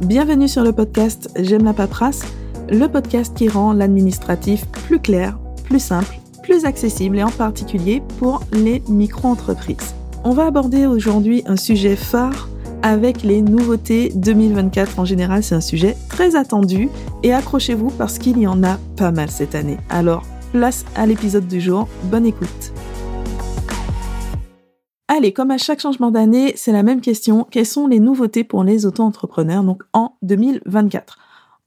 Bienvenue sur le podcast J'aime la paperasse, le podcast qui rend l'administratif plus clair, plus simple, plus accessible et en particulier pour les micro-entreprises. On va aborder aujourd'hui un sujet phare avec les nouveautés 2024. En général, c'est un sujet très attendu et accrochez-vous parce qu'il y en a pas mal cette année. Alors, place à l'épisode du jour. Bonne écoute. Allez, comme à chaque changement d'année, c'est la même question. Quelles sont les nouveautés pour les auto-entrepreneurs donc en 2024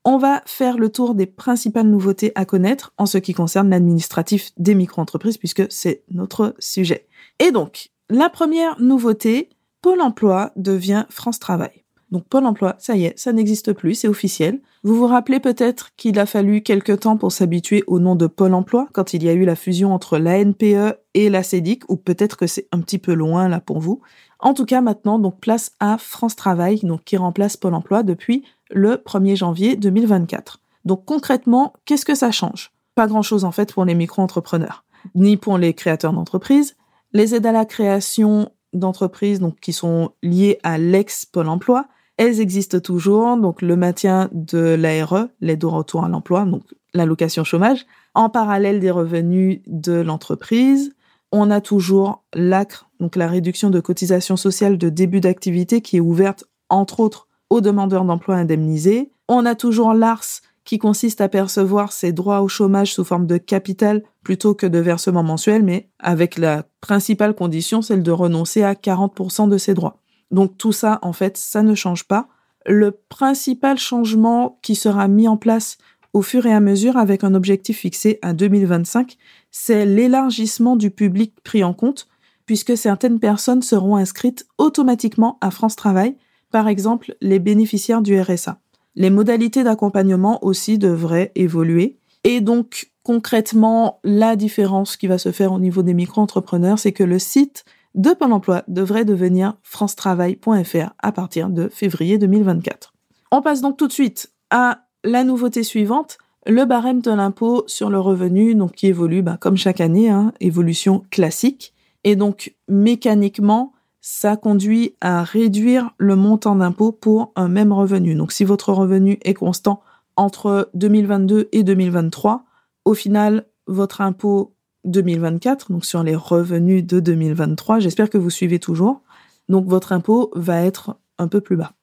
On va faire le tour des principales nouveautés à connaître en ce qui concerne l'administratif des micro-entreprises puisque c'est notre sujet. Et donc, la première nouveauté, Pôle emploi devient France Travail. Donc Pôle emploi, ça y est, ça n'existe plus, c'est officiel. Vous vous rappelez peut-être qu'il a fallu quelques temps pour s'habituer au nom de Pôle emploi quand il y a eu la fusion entre la NPE et la CEDIC, ou peut-être que c'est un petit peu loin là pour vous. En tout cas, maintenant, donc place à France Travail, donc qui remplace Pôle emploi depuis le 1er janvier 2024. Donc concrètement, qu'est-ce que ça change? Pas grand-chose en fait pour les micro-entrepreneurs, ni pour les créateurs d'entreprises, les aides à la création d'entreprises donc qui sont liées à l'ex Pôle emploi, elles existent toujours, donc le maintien de l'ARE, l'aide au retour à l'emploi, donc l'allocation chômage, en parallèle des revenus de l'entreprise. On a toujours l'ACRE, donc la réduction de cotisation sociale de début d'activité qui est ouverte entre autres aux demandeurs d'emploi indemnisés. On a toujours l'ARS qui consiste à percevoir ses droits au chômage sous forme de capital plutôt que de versement mensuel, mais avec la principale condition, celle de renoncer à 40% de ses droits. Donc tout ça, en fait, ça ne change pas. Le principal changement qui sera mis en place au fur et à mesure avec un objectif fixé à 2025, c'est l'élargissement du public pris en compte, puisque certaines personnes seront inscrites automatiquement à France Travail, par exemple les bénéficiaires du RSA. Les modalités d'accompagnement aussi devraient évoluer. Et donc, concrètement, la différence qui va se faire au niveau des micro-entrepreneurs, c'est que le site de Pôle emploi devrait devenir francetravail.fr à partir de février 2024. On passe donc tout de suite à la nouveauté suivante, le barème de l'impôt sur le revenu, donc qui évolue bah, comme chaque année, hein, évolution classique. Et donc mécaniquement, ça conduit à réduire le montant d'impôt pour un même revenu. Donc si votre revenu est constant entre 2022 et 2023, au final, votre impôt 2024, donc sur les revenus de 2023, j'espère que vous suivez toujours, donc votre impôt va être un peu plus bas.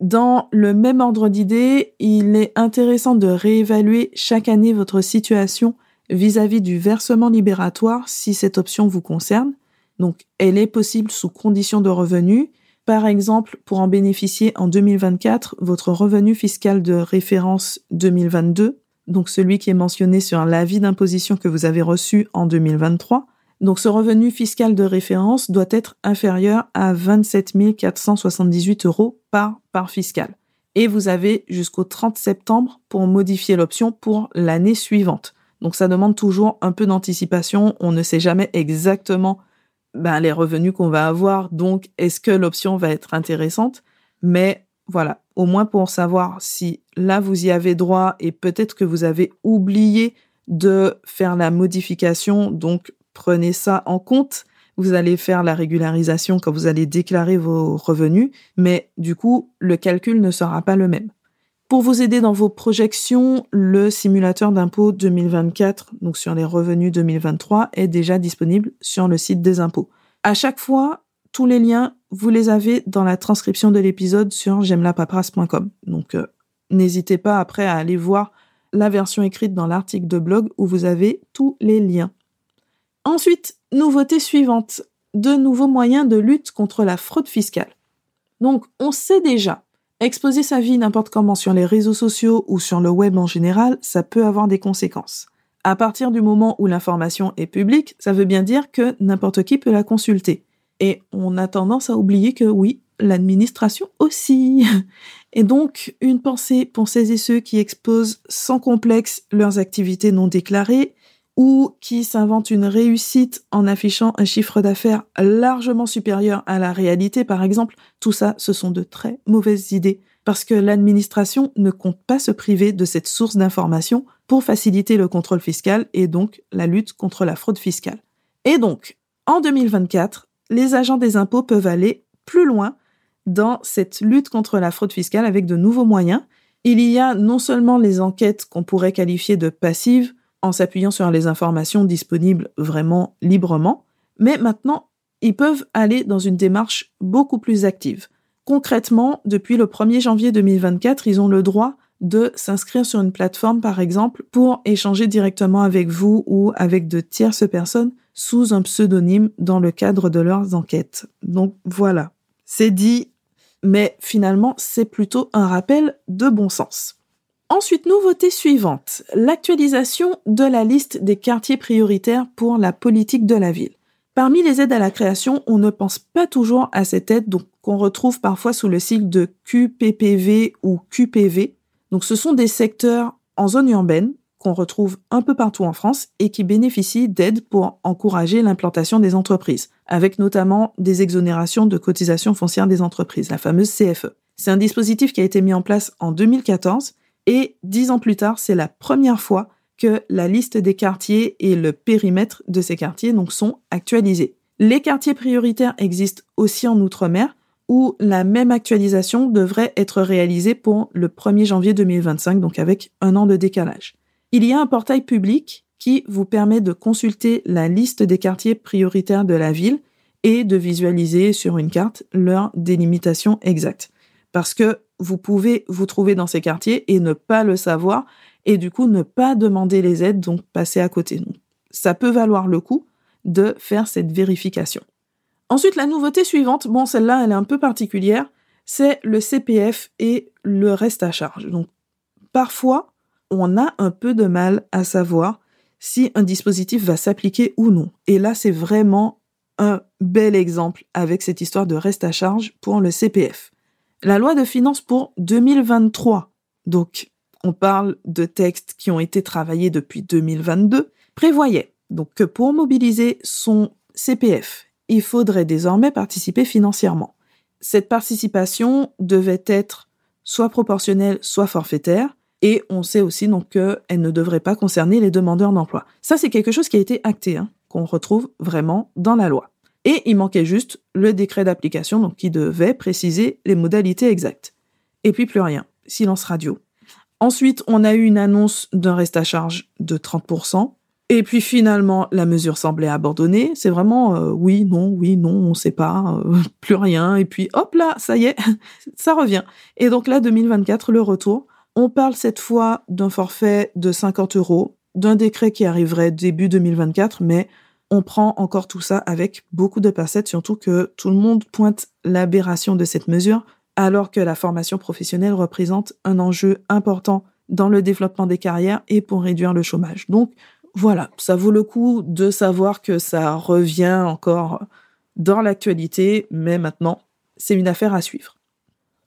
Dans le même ordre d'idée, il est intéressant de réévaluer chaque année votre situation vis-à-vis -vis du versement libératoire si cette option vous concerne donc, elle est possible sous conditions de revenus. Par exemple, pour en bénéficier en 2024, votre revenu fiscal de référence 2022, donc celui qui est mentionné sur l'avis d'imposition que vous avez reçu en 2023, donc ce revenu fiscal de référence doit être inférieur à 27 478 euros par part fiscale. Et vous avez jusqu'au 30 septembre pour modifier l'option pour l'année suivante. Donc ça demande toujours un peu d'anticipation. On ne sait jamais exactement ben, les revenus qu'on va avoir. Donc, est-ce que l'option va être intéressante? Mais voilà, au moins pour savoir si là vous y avez droit et peut-être que vous avez oublié de faire la modification. Donc, prenez ça en compte. Vous allez faire la régularisation quand vous allez déclarer vos revenus, mais du coup, le calcul ne sera pas le même. Pour vous aider dans vos projections, le simulateur d'impôt 2024, donc sur les revenus 2023, est déjà disponible sur le site des impôts. À chaque fois, tous les liens, vous les avez dans la transcription de l'épisode sur j'aime-la-paperasse.com. Donc, euh, n'hésitez pas après à aller voir la version écrite dans l'article de blog où vous avez tous les liens. Ensuite, nouveauté suivante, de nouveaux moyens de lutte contre la fraude fiscale. Donc, on sait déjà Exposer sa vie n'importe comment sur les réseaux sociaux ou sur le web en général, ça peut avoir des conséquences. À partir du moment où l'information est publique, ça veut bien dire que n'importe qui peut la consulter. Et on a tendance à oublier que oui, l'administration aussi. Et donc, une pensée pour celles et ceux qui exposent sans complexe leurs activités non déclarées, ou qui s'inventent une réussite en affichant un chiffre d'affaires largement supérieur à la réalité, par exemple, tout ça, ce sont de très mauvaises idées, parce que l'administration ne compte pas se priver de cette source d'information pour faciliter le contrôle fiscal et donc la lutte contre la fraude fiscale. Et donc, en 2024, les agents des impôts peuvent aller plus loin dans cette lutte contre la fraude fiscale avec de nouveaux moyens. Il y a non seulement les enquêtes qu'on pourrait qualifier de passives, en s'appuyant sur les informations disponibles vraiment librement, mais maintenant, ils peuvent aller dans une démarche beaucoup plus active. Concrètement, depuis le 1er janvier 2024, ils ont le droit de s'inscrire sur une plateforme, par exemple, pour échanger directement avec vous ou avec de tierces personnes sous un pseudonyme dans le cadre de leurs enquêtes. Donc voilà, c'est dit, mais finalement, c'est plutôt un rappel de bon sens. Ensuite, nouveauté suivante, l'actualisation de la liste des quartiers prioritaires pour la politique de la ville. Parmi les aides à la création, on ne pense pas toujours à cette aide qu'on retrouve parfois sous le sigle de QPPV ou QPV. Donc ce sont des secteurs en zone urbaine qu'on retrouve un peu partout en France et qui bénéficient d'aides pour encourager l'implantation des entreprises, avec notamment des exonérations de cotisations foncières des entreprises, la fameuse CFE. C'est un dispositif qui a été mis en place en 2014 et dix ans plus tard, c'est la première fois que la liste des quartiers et le périmètre de ces quartiers donc, sont actualisés. Les quartiers prioritaires existent aussi en Outre-mer, où la même actualisation devrait être réalisée pour le 1er janvier 2025, donc avec un an de décalage. Il y a un portail public qui vous permet de consulter la liste des quartiers prioritaires de la ville et de visualiser sur une carte leur délimitation exacte. Parce que vous pouvez vous trouver dans ces quartiers et ne pas le savoir et du coup ne pas demander les aides, donc passer à côté. ça peut valoir le coup de faire cette vérification. Ensuite, la nouveauté suivante, bon, celle-là, elle est un peu particulière, c'est le CPF et le reste à charge. Donc, parfois, on a un peu de mal à savoir si un dispositif va s'appliquer ou non. Et là, c'est vraiment un bel exemple avec cette histoire de reste à charge pour le CPF. La loi de finances pour 2023, donc on parle de textes qui ont été travaillés depuis 2022, prévoyait donc que pour mobiliser son CPF, il faudrait désormais participer financièrement. Cette participation devait être soit proportionnelle, soit forfaitaire, et on sait aussi donc qu'elle ne devrait pas concerner les demandeurs d'emploi. Ça, c'est quelque chose qui a été acté, hein, qu'on retrouve vraiment dans la loi. Et il manquait juste le décret d'application, qui devait préciser les modalités exactes. Et puis plus rien. Silence radio. Ensuite, on a eu une annonce d'un reste à charge de 30%. Et puis finalement, la mesure semblait abandonnée. C'est vraiment euh, oui, non, oui, non, on ne sait pas, euh, plus rien. Et puis hop là, ça y est, ça revient. Et donc là, 2024, le retour. On parle cette fois d'un forfait de 50 euros, d'un décret qui arriverait début 2024, mais on prend encore tout ça avec beaucoup de pincettes, surtout que tout le monde pointe l'aberration de cette mesure alors que la formation professionnelle représente un enjeu important dans le développement des carrières et pour réduire le chômage. Donc voilà, ça vaut le coup de savoir que ça revient encore dans l'actualité, mais maintenant, c'est une affaire à suivre.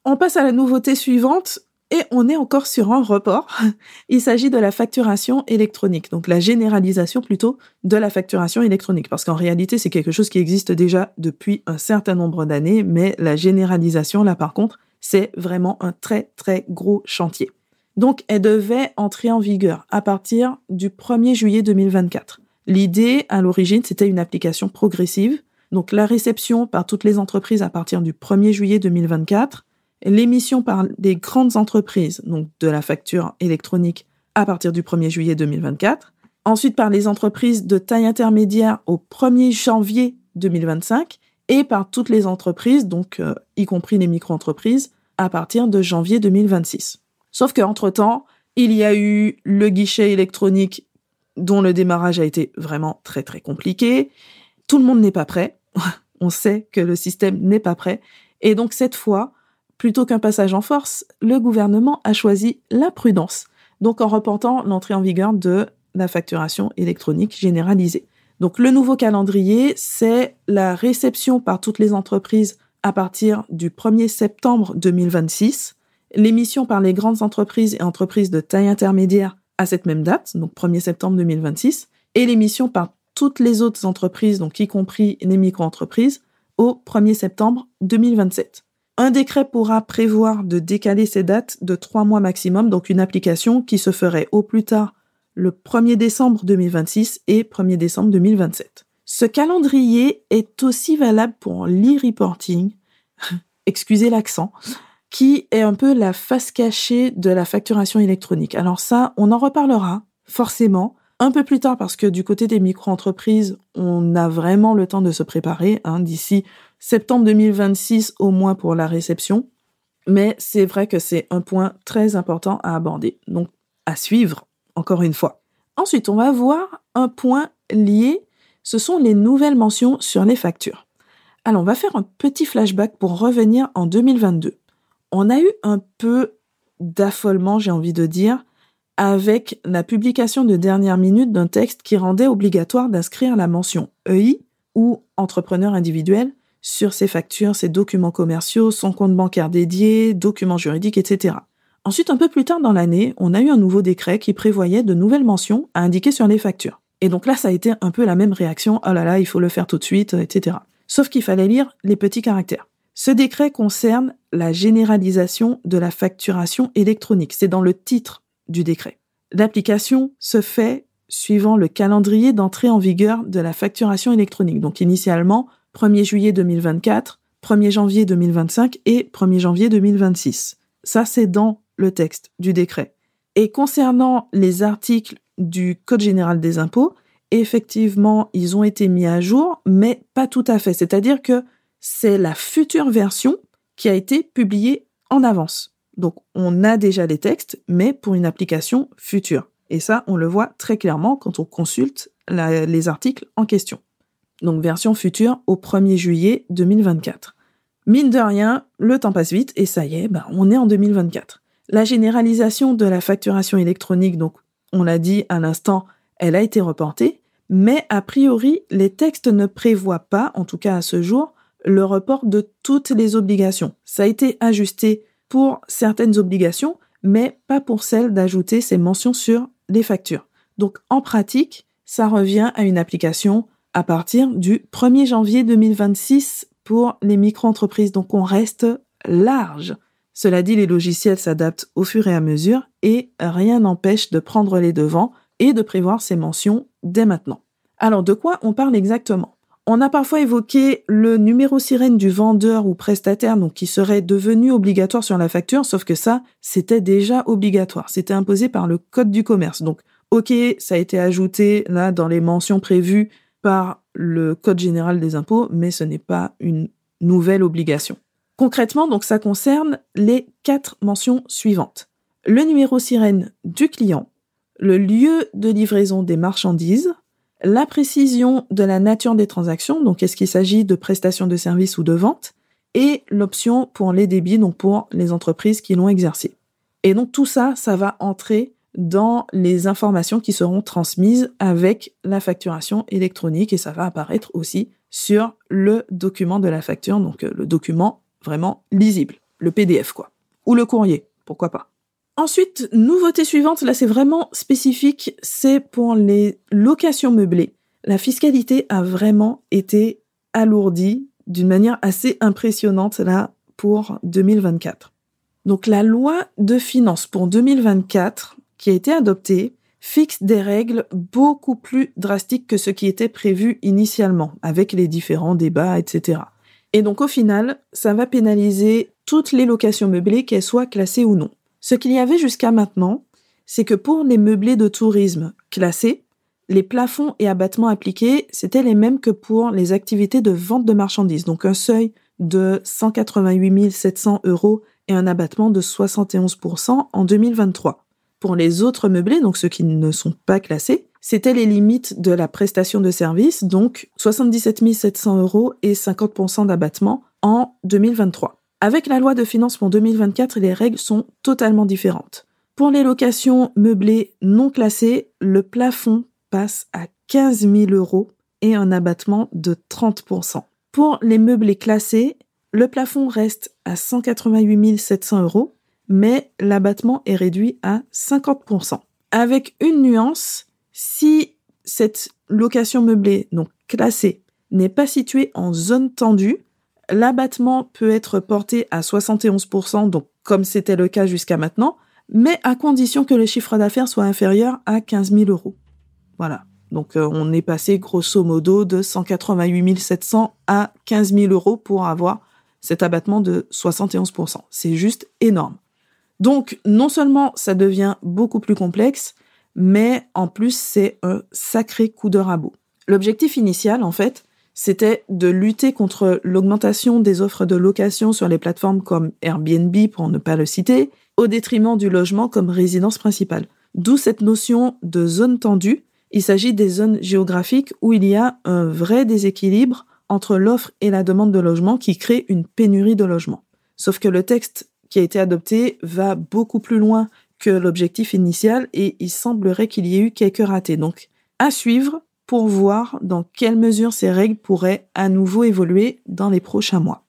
On passe à la nouveauté suivante, et on est encore sur un report. Il s'agit de la facturation électronique, donc la généralisation plutôt de la facturation électronique, parce qu'en réalité c'est quelque chose qui existe déjà depuis un certain nombre d'années, mais la généralisation là par contre c'est vraiment un très très gros chantier. Donc elle devait entrer en vigueur à partir du 1er juillet 2024. L'idée à l'origine c'était une application progressive, donc la réception par toutes les entreprises à partir du 1er juillet 2024 l'émission par des grandes entreprises, donc de la facture électronique à partir du 1er juillet 2024, ensuite par les entreprises de taille intermédiaire au 1er janvier 2025 et par toutes les entreprises, donc euh, y compris les micro-entreprises, à partir de janvier 2026. Sauf qu'entre-temps, il y a eu le guichet électronique dont le démarrage a été vraiment très très compliqué. Tout le monde n'est pas prêt. On sait que le système n'est pas prêt. Et donc cette fois, Plutôt qu'un passage en force, le gouvernement a choisi la prudence, donc en reportant l'entrée en vigueur de la facturation électronique généralisée. Donc le nouveau calendrier, c'est la réception par toutes les entreprises à partir du 1er septembre 2026, l'émission par les grandes entreprises et entreprises de taille intermédiaire à cette même date, donc 1er septembre 2026, et l'émission par toutes les autres entreprises, donc y compris les micro-entreprises, au 1er septembre 2027. Un décret pourra prévoir de décaler ces dates de trois mois maximum, donc une application qui se ferait au plus tard le 1er décembre 2026 et 1er décembre 2027. Ce calendrier est aussi valable pour l'e-reporting. excusez l'accent, qui est un peu la face cachée de la facturation électronique. Alors ça, on en reparlera forcément un peu plus tard parce que du côté des micro-entreprises, on a vraiment le temps de se préparer hein, d'ici septembre 2026 au moins pour la réception. Mais c'est vrai que c'est un point très important à aborder. Donc à suivre, encore une fois. Ensuite, on va voir un point lié, ce sont les nouvelles mentions sur les factures. Alors, on va faire un petit flashback pour revenir en 2022. On a eu un peu d'affolement, j'ai envie de dire, avec la publication de dernière minute d'un texte qui rendait obligatoire d'inscrire la mention EI ou entrepreneur individuel sur ses factures, ses documents commerciaux, son compte bancaire dédié, documents juridiques, etc. Ensuite, un peu plus tard dans l'année, on a eu un nouveau décret qui prévoyait de nouvelles mentions à indiquer sur les factures. Et donc là, ça a été un peu la même réaction, oh là là, il faut le faire tout de suite, etc. Sauf qu'il fallait lire les petits caractères. Ce décret concerne la généralisation de la facturation électronique. C'est dans le titre du décret. L'application se fait suivant le calendrier d'entrée en vigueur de la facturation électronique. Donc initialement, 1er juillet 2024, 1er janvier 2025 et 1er janvier 2026. Ça, c'est dans le texte du décret. Et concernant les articles du Code général des impôts, effectivement, ils ont été mis à jour, mais pas tout à fait. C'est-à-dire que c'est la future version qui a été publiée en avance. Donc on a déjà les textes, mais pour une application future. Et ça, on le voit très clairement quand on consulte les articles en question. Donc version future au 1er juillet 2024. Mine de rien, le temps passe vite et ça y est, ben, on est en 2024. La généralisation de la facturation électronique, donc on l'a dit à l'instant, elle a été reportée, mais a priori, les textes ne prévoient pas, en tout cas à ce jour, le report de toutes les obligations. Ça a été ajusté pour certaines obligations, mais pas pour celle d'ajouter ces mentions sur les factures. Donc en pratique, ça revient à une application à partir du 1er janvier 2026 pour les micro-entreprises. Donc on reste large. Cela dit, les logiciels s'adaptent au fur et à mesure et rien n'empêche de prendre les devants et de prévoir ces mentions dès maintenant. Alors de quoi on parle exactement? On a parfois évoqué le numéro sirène du vendeur ou prestataire, donc qui serait devenu obligatoire sur la facture, sauf que ça, c'était déjà obligatoire. C'était imposé par le code du commerce. Donc, ok, ça a été ajouté là dans les mentions prévues par le code général des impôts, mais ce n'est pas une nouvelle obligation. Concrètement, donc, ça concerne les quatre mentions suivantes. Le numéro sirène du client, le lieu de livraison des marchandises, la précision de la nature des transactions, donc est-ce qu'il s'agit de prestations de services ou de vente, et l'option pour les débits, donc pour les entreprises qui l'ont exercé. Et donc tout ça, ça va entrer dans les informations qui seront transmises avec la facturation électronique et ça va apparaître aussi sur le document de la facture, donc euh, le document vraiment lisible, le PDF quoi, ou le courrier, pourquoi pas. Ensuite, nouveauté suivante, là c'est vraiment spécifique, c'est pour les locations meublées. La fiscalité a vraiment été alourdie d'une manière assez impressionnante là pour 2024. Donc la loi de finances pour 2024 qui a été adoptée fixe des règles beaucoup plus drastiques que ce qui était prévu initialement, avec les différents débats, etc. Et donc au final, ça va pénaliser toutes les locations meublées, qu'elles soient classées ou non. Ce qu'il y avait jusqu'à maintenant, c'est que pour les meublés de tourisme classés, les plafonds et abattements appliqués, c'était les mêmes que pour les activités de vente de marchandises. Donc un seuil de 188 700 euros et un abattement de 71% en 2023. Pour les autres meublés, donc ceux qui ne sont pas classés, c'était les limites de la prestation de service, donc 77 700 euros et 50% d'abattement en 2023. Avec la loi de finances pour 2024, les règles sont totalement différentes. Pour les locations meublées non classées, le plafond passe à 15 000 euros et un abattement de 30%. Pour les meublés classés, le plafond reste à 188 700 euros, mais l'abattement est réduit à 50%. Avec une nuance, si cette location meublée, donc classée, n'est pas située en zone tendue, l'abattement peut être porté à 71%, donc comme c'était le cas jusqu'à maintenant, mais à condition que le chiffre d'affaires soit inférieur à 15 000 euros. Voilà. Donc euh, on est passé grosso modo de 188 700 à 15 000 euros pour avoir cet abattement de 71%. C'est juste énorme. Donc, non seulement ça devient beaucoup plus complexe, mais en plus, c'est un sacré coup de rabot. L'objectif initial, en fait, c'était de lutter contre l'augmentation des offres de location sur les plateformes comme Airbnb, pour ne pas le citer, au détriment du logement comme résidence principale. D'où cette notion de zone tendue. Il s'agit des zones géographiques où il y a un vrai déséquilibre entre l'offre et la demande de logement qui crée une pénurie de logement. Sauf que le texte qui a été adopté va beaucoup plus loin que l'objectif initial et il semblerait qu'il y ait eu quelques ratés. Donc, à suivre pour voir dans quelle mesure ces règles pourraient à nouveau évoluer dans les prochains mois.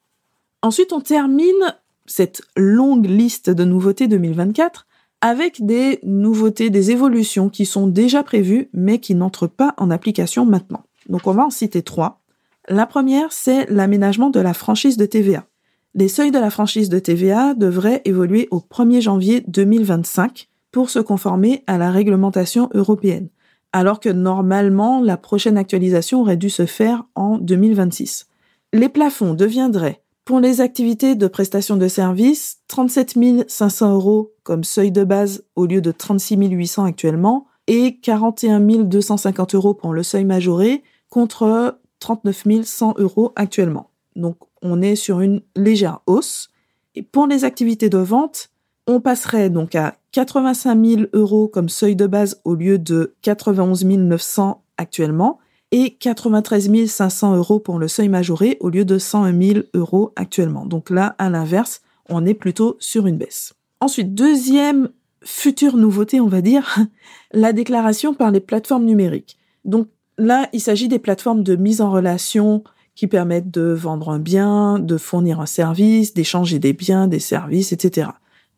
Ensuite, on termine cette longue liste de nouveautés 2024 avec des nouveautés, des évolutions qui sont déjà prévues mais qui n'entrent pas en application maintenant. Donc on va en citer trois. La première, c'est l'aménagement de la franchise de TVA. Les seuils de la franchise de TVA devraient évoluer au 1er janvier 2025 pour se conformer à la réglementation européenne, alors que normalement la prochaine actualisation aurait dû se faire en 2026. Les plafonds deviendraient pour les activités de prestation de services, 37 500 euros comme seuil de base au lieu de 36 800 actuellement et 41 250 euros pour le seuil majoré contre 39 100 euros actuellement. Donc on est sur une légère hausse. Et pour les activités de vente, on passerait donc à 85 000 euros comme seuil de base au lieu de 91 900 actuellement et 93 500 euros pour le seuil majoré au lieu de 101 000 euros actuellement. Donc là, à l'inverse, on est plutôt sur une baisse. Ensuite, deuxième future nouveauté, on va dire, la déclaration par les plateformes numériques. Donc là, il s'agit des plateformes de mise en relation qui permettent de vendre un bien, de fournir un service, d'échanger des biens, des services, etc.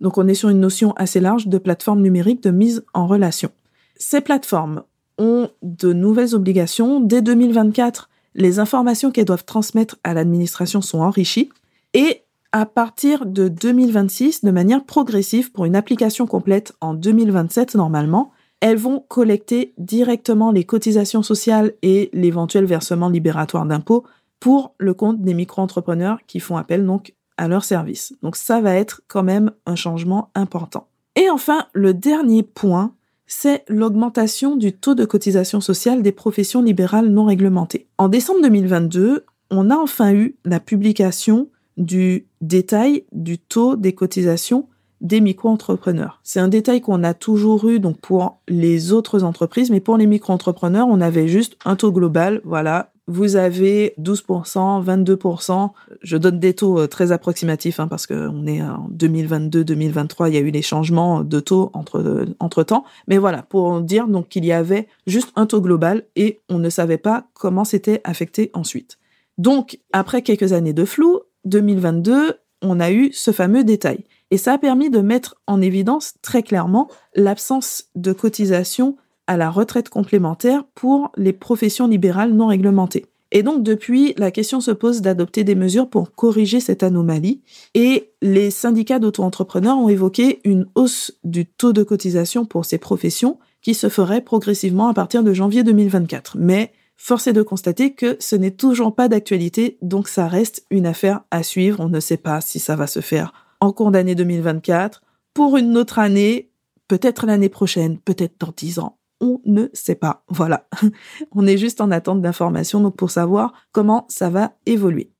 Donc on est sur une notion assez large de plateformes numériques de mise en relation. Ces plateformes ont de nouvelles obligations. Dès 2024, les informations qu'elles doivent transmettre à l'administration sont enrichies et à partir de 2026, de manière progressive pour une application complète en 2027 normalement, elles vont collecter directement les cotisations sociales et l'éventuel versement libératoire d'impôts pour le compte des micro-entrepreneurs qui font appel donc à leur service. Donc ça va être quand même un changement important. Et enfin, le dernier point, c'est l'augmentation du taux de cotisation sociale des professions libérales non réglementées. En décembre 2022, on a enfin eu la publication du détail du taux des cotisations des micro-entrepreneurs. C'est un détail qu'on a toujours eu donc pour les autres entreprises, mais pour les micro-entrepreneurs, on avait juste un taux global, voilà, vous avez 12%, 22%. Je donne des taux euh, très approximatifs hein, parce qu'on est en 2022-2023, il y a eu des changements de taux entre, euh, temps. Mais voilà, pour dire donc qu'il y avait juste un taux global et on ne savait pas comment c'était affecté ensuite. Donc, après quelques années de flou, 2022, on a eu ce fameux détail. Et ça a permis de mettre en évidence très clairement l'absence de cotisation à la retraite complémentaire pour les professions libérales non réglementées. Et donc depuis, la question se pose d'adopter des mesures pour corriger cette anomalie et les syndicats d'auto-entrepreneurs ont évoqué une hausse du taux de cotisation pour ces professions qui se ferait progressivement à partir de janvier 2024. Mais force est de constater que ce n'est toujours pas d'actualité, donc ça reste une affaire à suivre. On ne sait pas si ça va se faire en cours d'année 2024, pour une autre année, peut-être l'année prochaine, peut-être dans dix ans on ne sait pas. Voilà. on est juste en attente d'informations pour savoir comment ça va évoluer.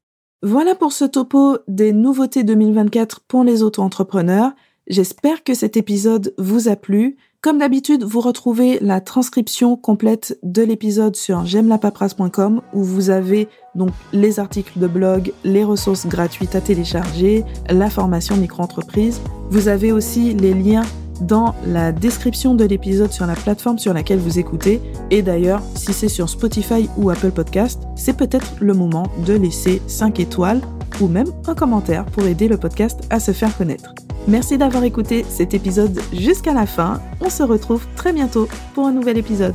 Voilà pour ce topo des nouveautés 2024 pour les auto-entrepreneurs. J'espère que cet épisode vous a plu. Comme d'habitude, vous retrouvez la transcription complète de l'épisode sur j'aime où vous avez donc les articles de blog, les ressources gratuites à télécharger, la formation micro-entreprise. Vous avez aussi les liens dans la description de l'épisode sur la plateforme sur laquelle vous écoutez. Et d'ailleurs, si c'est sur Spotify ou Apple Podcast, c'est peut-être le moment de laisser 5 étoiles ou même un commentaire pour aider le podcast à se faire connaître. Merci d'avoir écouté cet épisode jusqu'à la fin. On se retrouve très bientôt pour un nouvel épisode.